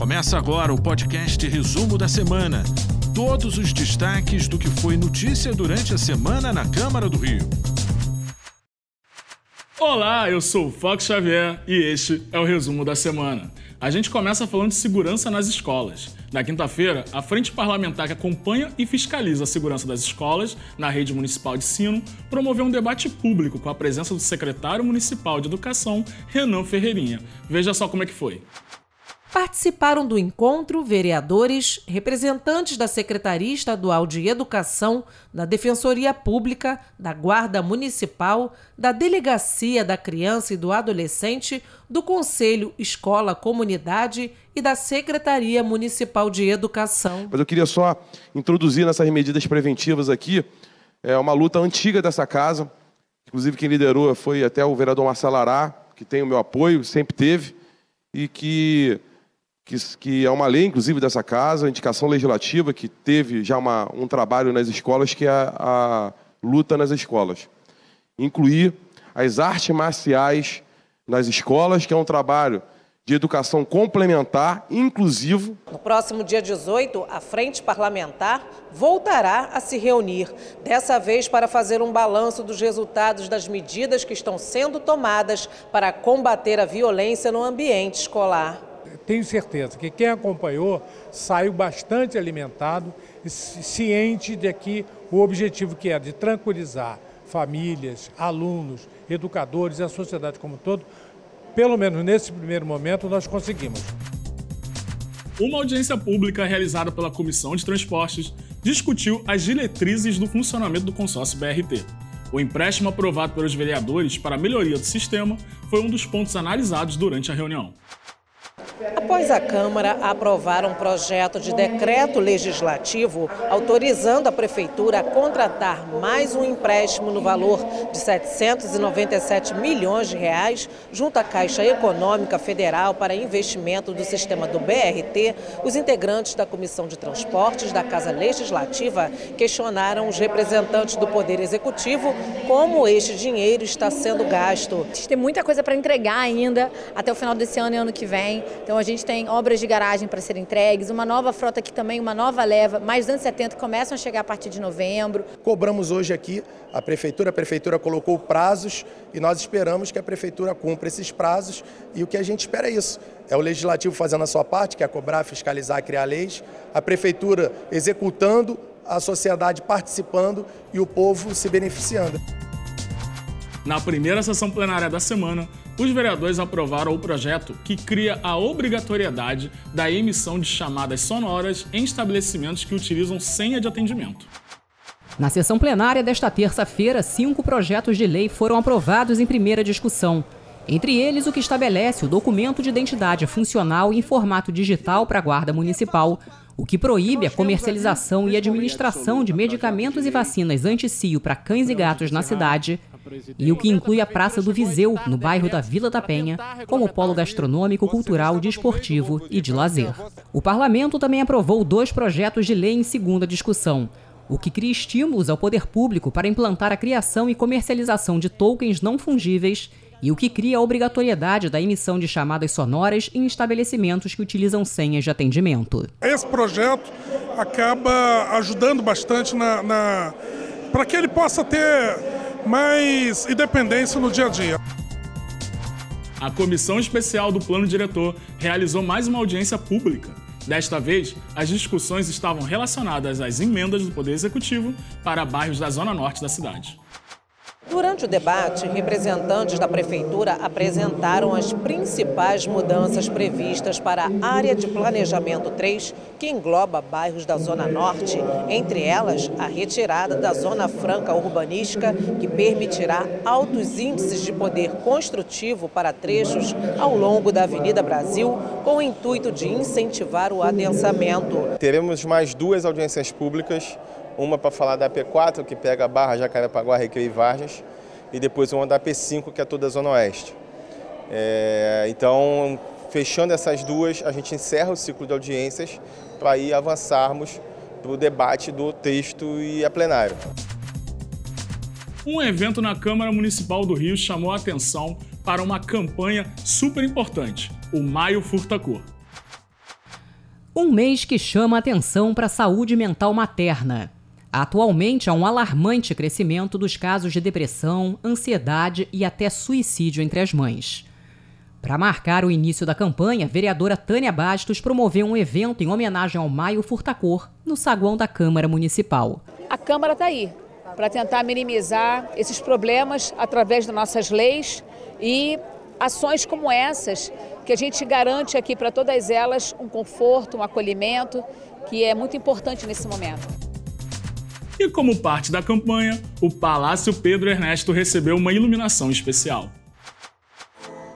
Começa agora o podcast Resumo da Semana. Todos os destaques do que foi notícia durante a semana na Câmara do Rio. Olá, eu sou o Fox Xavier e este é o Resumo da Semana. A gente começa falando de segurança nas escolas. Na quinta-feira, a Frente Parlamentar que acompanha e fiscaliza a segurança das escolas na rede municipal de ensino promoveu um debate público com a presença do secretário municipal de Educação, Renan Ferreirinha. Veja só como é que foi. Participaram do encontro vereadores, representantes da Secretaria Estadual de Educação, da Defensoria Pública, da Guarda Municipal, da Delegacia da Criança e do Adolescente, do Conselho Escola Comunidade e da Secretaria Municipal de Educação. Mas eu queria só introduzir nessas medidas preventivas aqui é uma luta antiga dessa casa. Inclusive quem liderou foi até o vereador Marcelo Ará, que tem o meu apoio, sempre teve, e que que, que, é uma lei, inclusive, dessa casa, indicação legislativa, que teve já uma, um trabalho nas escolas, que é a, a luta nas escolas. Incluir as artes marciais nas escolas, que é um trabalho de educação complementar, inclusivo. No próximo dia 18, a Frente Parlamentar voltará a se reunir, dessa vez para fazer um balanço dos resultados das medidas que estão sendo tomadas para combater a violência no ambiente escolar tenho certeza que quem acompanhou saiu bastante alimentado ciente de que o objetivo que é de tranquilizar famílias, alunos, educadores e a sociedade como um todo, pelo menos nesse primeiro momento, nós conseguimos. Uma audiência pública realizada pela Comissão de Transportes discutiu as diretrizes do funcionamento do consórcio BRT. O empréstimo aprovado pelos vereadores para a melhoria do sistema foi um dos pontos analisados durante a reunião. Após a Câmara aprovar um projeto de decreto legislativo autorizando a Prefeitura a contratar mais um empréstimo no valor de 797 milhões de reais junto à Caixa Econômica Federal para investimento do sistema do BRT, os integrantes da Comissão de Transportes da Casa Legislativa questionaram os representantes do Poder Executivo como este dinheiro está sendo gasto. Tem muita coisa para entregar ainda até o final desse ano e ano que vem. Então a gente tem obras de garagem para serem entregues, uma nova frota aqui também, uma nova leva, mais 270 que começam a chegar a partir de novembro. Cobramos hoje aqui a prefeitura, a prefeitura colocou prazos e nós esperamos que a prefeitura cumpra esses prazos e o que a gente espera é isso. É o legislativo fazendo a sua parte, que é cobrar, fiscalizar, criar leis, a prefeitura executando, a sociedade participando e o povo se beneficiando. Na primeira sessão plenária da semana, os vereadores aprovaram o projeto que cria a obrigatoriedade da emissão de chamadas sonoras em estabelecimentos que utilizam senha de atendimento. Na sessão plenária desta terça-feira, cinco projetos de lei foram aprovados em primeira discussão. Entre eles, o que estabelece o documento de identidade funcional em formato digital para a Guarda Municipal, o que proíbe a comercialização e administração de medicamentos e vacinas anti-cio para cães e gatos na cidade, e o que inclui a Praça do Viseu, no bairro da Vila da Penha, como polo gastronômico, cultural, desportivo e de lazer. O parlamento também aprovou dois projetos de lei em segunda discussão. O que cria estímulos ao poder público para implantar a criação e comercialização de tokens não fungíveis e o que cria a obrigatoriedade da emissão de chamadas sonoras em estabelecimentos que utilizam senhas de atendimento. Esse projeto acaba ajudando bastante na, na para que ele possa ter mais independência no dia a dia. A Comissão Especial do Plano Diretor realizou mais uma audiência pública. Desta vez, as discussões estavam relacionadas às emendas do Poder Executivo para bairros da Zona Norte da cidade. Durante o debate, representantes da Prefeitura apresentaram as principais mudanças previstas para a área de planejamento 3, que engloba bairros da Zona Norte, entre elas a retirada da Zona Franca Urbanística, que permitirá altos índices de poder construtivo para trechos ao longo da Avenida Brasil, com o intuito de incentivar o adensamento. Teremos mais duas audiências públicas uma para falar da P4, que pega Barra, Jacarepaguá, Recreio e Vargas, e depois uma da P5, que é toda a Zona Oeste. É, então, fechando essas duas, a gente encerra o ciclo de audiências para ir avançarmos para o debate do texto e a plenário. Um evento na Câmara Municipal do Rio chamou a atenção para uma campanha super importante, o Maio Furta Cor. Um mês que chama atenção para a saúde mental materna. Atualmente há um alarmante crescimento dos casos de depressão, ansiedade e até suicídio entre as mães. Para marcar o início da campanha, a vereadora Tânia Bastos promoveu um evento em homenagem ao Maio Furtacor, no saguão da Câmara Municipal. A Câmara está aí para tentar minimizar esses problemas através das nossas leis e ações como essas, que a gente garante aqui para todas elas um conforto, um acolhimento, que é muito importante nesse momento. E como parte da campanha, o Palácio Pedro Ernesto recebeu uma iluminação especial.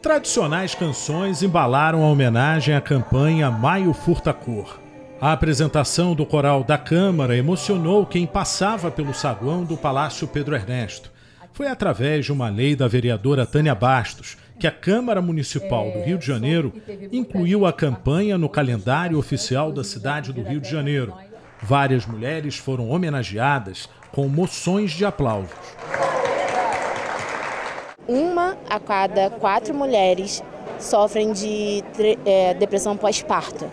Tradicionais canções embalaram a homenagem à campanha Maio Furta Cor. A apresentação do coral da Câmara emocionou quem passava pelo saguão do Palácio Pedro Ernesto. Foi através de uma lei da vereadora Tânia Bastos que a Câmara Municipal do Rio de Janeiro incluiu a campanha no calendário oficial da cidade do Rio de Janeiro. Várias mulheres foram homenageadas com moções de aplausos uma a cada quatro mulheres sofrem de é, depressão pós-parto.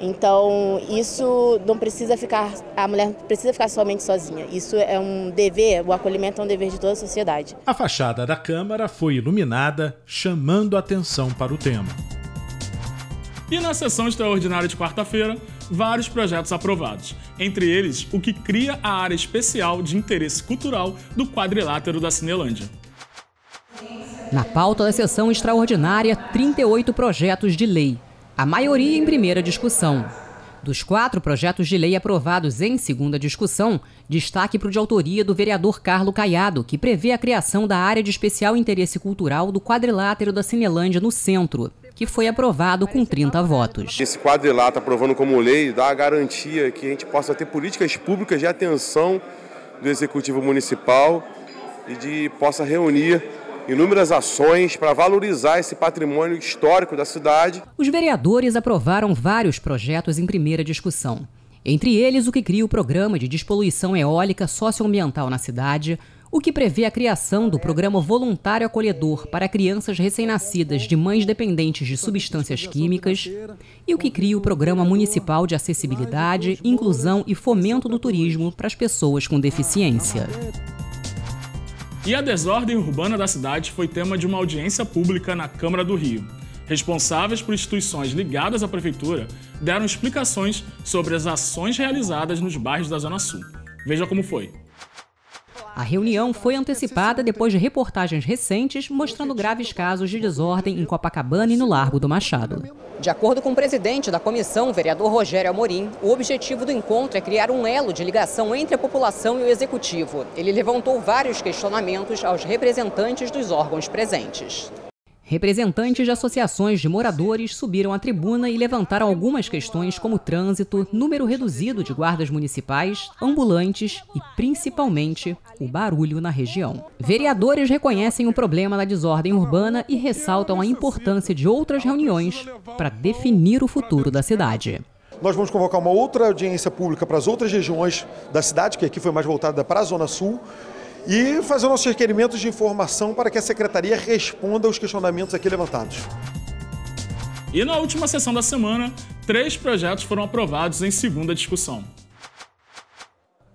Então, isso não precisa ficar, a mulher precisa ficar somente sozinha. Isso é um dever, o acolhimento é um dever de toda a sociedade. A fachada da Câmara foi iluminada, chamando atenção para o tema. E na sessão extraordinária de quarta-feira, vários projetos aprovados. Entre eles, o que cria a área especial de interesse cultural do quadrilátero da Cinelândia. Na pauta da sessão extraordinária, 38 projetos de lei, a maioria em primeira discussão. Dos quatro projetos de lei aprovados em segunda discussão, destaque para o de autoria do vereador Carlo Caiado, que prevê a criação da área de especial interesse cultural do quadrilátero da Cinelândia no centro, que foi aprovado com 30 votos. Esse quadrilátero aprovando como lei dá a garantia que a gente possa ter políticas públicas de atenção do executivo municipal e de possa reunir inúmeras ações para valorizar esse patrimônio histórico da cidade. Os vereadores aprovaram vários projetos em primeira discussão. Entre eles, o que cria o programa de despoluição eólica socioambiental na cidade, o que prevê a criação do programa voluntário acolhedor para crianças recém-nascidas de mães dependentes de substâncias químicas e o que cria o programa municipal de acessibilidade, inclusão e fomento do turismo para as pessoas com deficiência. E a desordem urbana da cidade foi tema de uma audiência pública na Câmara do Rio. Responsáveis por instituições ligadas à prefeitura deram explicações sobre as ações realizadas nos bairros da Zona Sul. Veja como foi. A reunião foi antecipada depois de reportagens recentes mostrando graves casos de desordem em Copacabana e no Largo do Machado. De acordo com o presidente da comissão, vereador Rogério Amorim, o objetivo do encontro é criar um elo de ligação entre a população e o executivo. Ele levantou vários questionamentos aos representantes dos órgãos presentes. Representantes de associações de moradores subiram à tribuna e levantaram algumas questões como trânsito, número reduzido de guardas municipais, ambulantes e, principalmente, o barulho na região. Vereadores reconhecem o problema da desordem urbana e ressaltam a importância de outras reuniões para definir o futuro da cidade. Nós vamos convocar uma outra audiência pública para as outras regiões da cidade, que aqui foi mais voltada para a Zona Sul, e fazer nossos requerimentos de informação para que a secretaria responda aos questionamentos aqui levantados. E na última sessão da semana, três projetos foram aprovados em segunda discussão.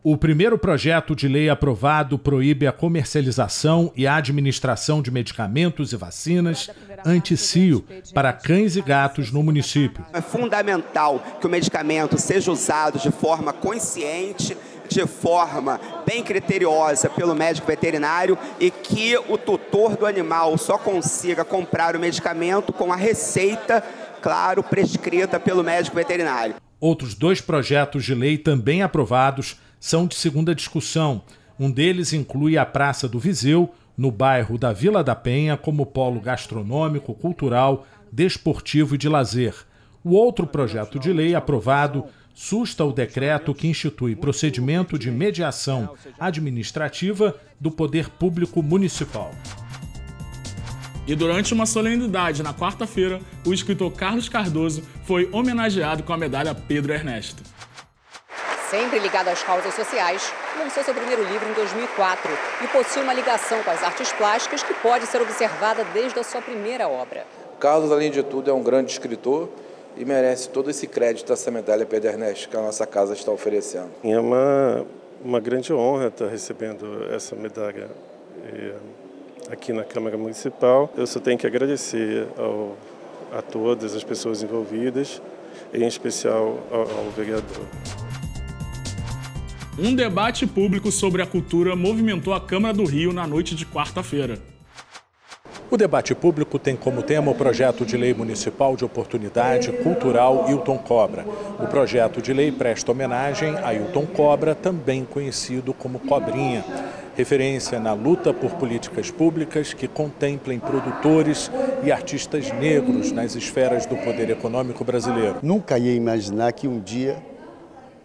O primeiro projeto de lei aprovado proíbe a comercialização e a administração de medicamentos e vacinas anti-cio para cães e gatos no município. É fundamental que o medicamento seja usado de forma consciente de forma bem criteriosa pelo médico veterinário e que o tutor do animal só consiga comprar o medicamento com a receita, claro, prescrita pelo médico veterinário. Outros dois projetos de lei também aprovados são de segunda discussão. Um deles inclui a Praça do Viseu, no bairro da Vila da Penha, como polo gastronômico, cultural, desportivo e de lazer. O outro projeto de lei aprovado susta o decreto que institui procedimento de mediação administrativa do Poder Público Municipal. E durante uma solenidade na quarta-feira, o escritor Carlos Cardoso foi homenageado com a medalha Pedro Ernesto. Sempre ligado às causas sociais, lançou seu primeiro livro em 2004 e possui uma ligação com as artes plásticas que pode ser observada desde a sua primeira obra. Carlos, além de tudo, é um grande escritor e merece todo esse crédito, essa medalha Pedro Ernesto que a nossa casa está oferecendo. É uma, uma grande honra estar recebendo essa medalha aqui na Câmara Municipal. Eu só tenho que agradecer ao, a todas as pessoas envolvidas, em especial ao, ao vereador. Um debate público sobre a cultura movimentou a Câmara do Rio na noite de quarta-feira. O debate público tem como tema o projeto de lei municipal de oportunidade cultural Hilton Cobra. O projeto de lei presta homenagem a Hilton Cobra, também conhecido como Cobrinha, referência na luta por políticas públicas que contemplem produtores e artistas negros nas esferas do poder econômico brasileiro. Nunca ia imaginar que um dia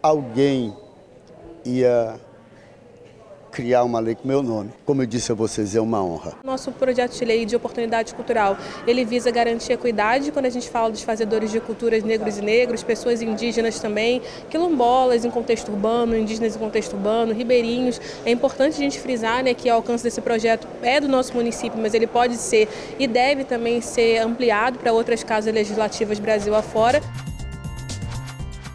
alguém ia criar uma lei com meu nome. Como eu disse a vocês, é uma honra. Nosso projeto de lei de oportunidade cultural, ele visa garantir equidade quando a gente fala dos fazedores de culturas negros e negros, pessoas indígenas também, quilombolas em contexto urbano, indígenas em contexto urbano, ribeirinhos. É importante a gente frisar né, que o alcance desse projeto é do nosso município, mas ele pode ser e deve também ser ampliado para outras casas legislativas Brasil afora.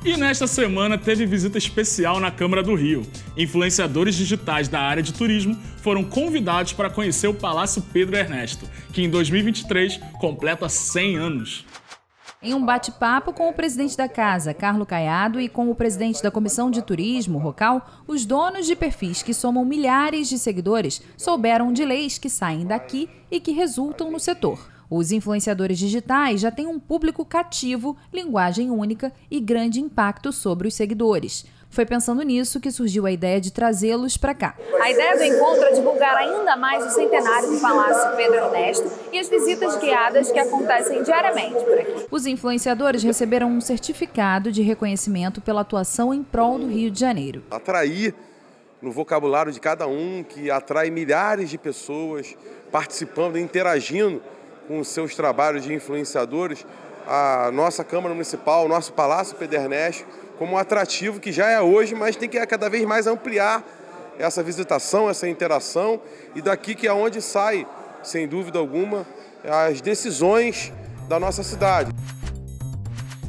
E nesta semana teve visita especial na Câmara do Rio. Influenciadores digitais da área de turismo foram convidados para conhecer o Palácio Pedro Ernesto, que em 2023 completa 100 anos. Em um bate-papo com o presidente da casa, Carlo Caiado, e com o presidente da Comissão de Turismo, Rocal, os donos de perfis que somam milhares de seguidores souberam de leis que saem daqui e que resultam no setor. Os influenciadores digitais já têm um público cativo, linguagem única e grande impacto sobre os seguidores. Foi pensando nisso que surgiu a ideia de trazê-los para cá. A ideia do encontro é divulgar ainda mais o centenário do Palácio Pedro Ernesto e as visitas guiadas que acontecem diariamente por aqui. Os influenciadores receberam um certificado de reconhecimento pela atuação em prol do Rio de Janeiro. Atrair no vocabulário de cada um, que atrai milhares de pessoas participando, interagindo com os seus trabalhos de influenciadores, a nossa Câmara Municipal, o nosso Palácio Pederneste, como um atrativo que já é hoje, mas tem que cada vez mais ampliar essa visitação, essa interação, e daqui que é onde sai, sem dúvida alguma, as decisões da nossa cidade.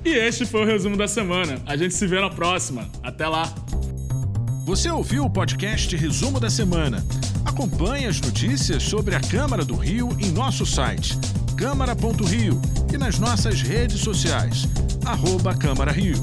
E este foi o resumo da semana. A gente se vê na próxima. Até lá! Você ouviu o podcast Resumo da Semana? Acompanhe as notícias sobre a Câmara do Rio em nosso site câmara.rio e nas nossas redes sociais, arroba Câmara Rio.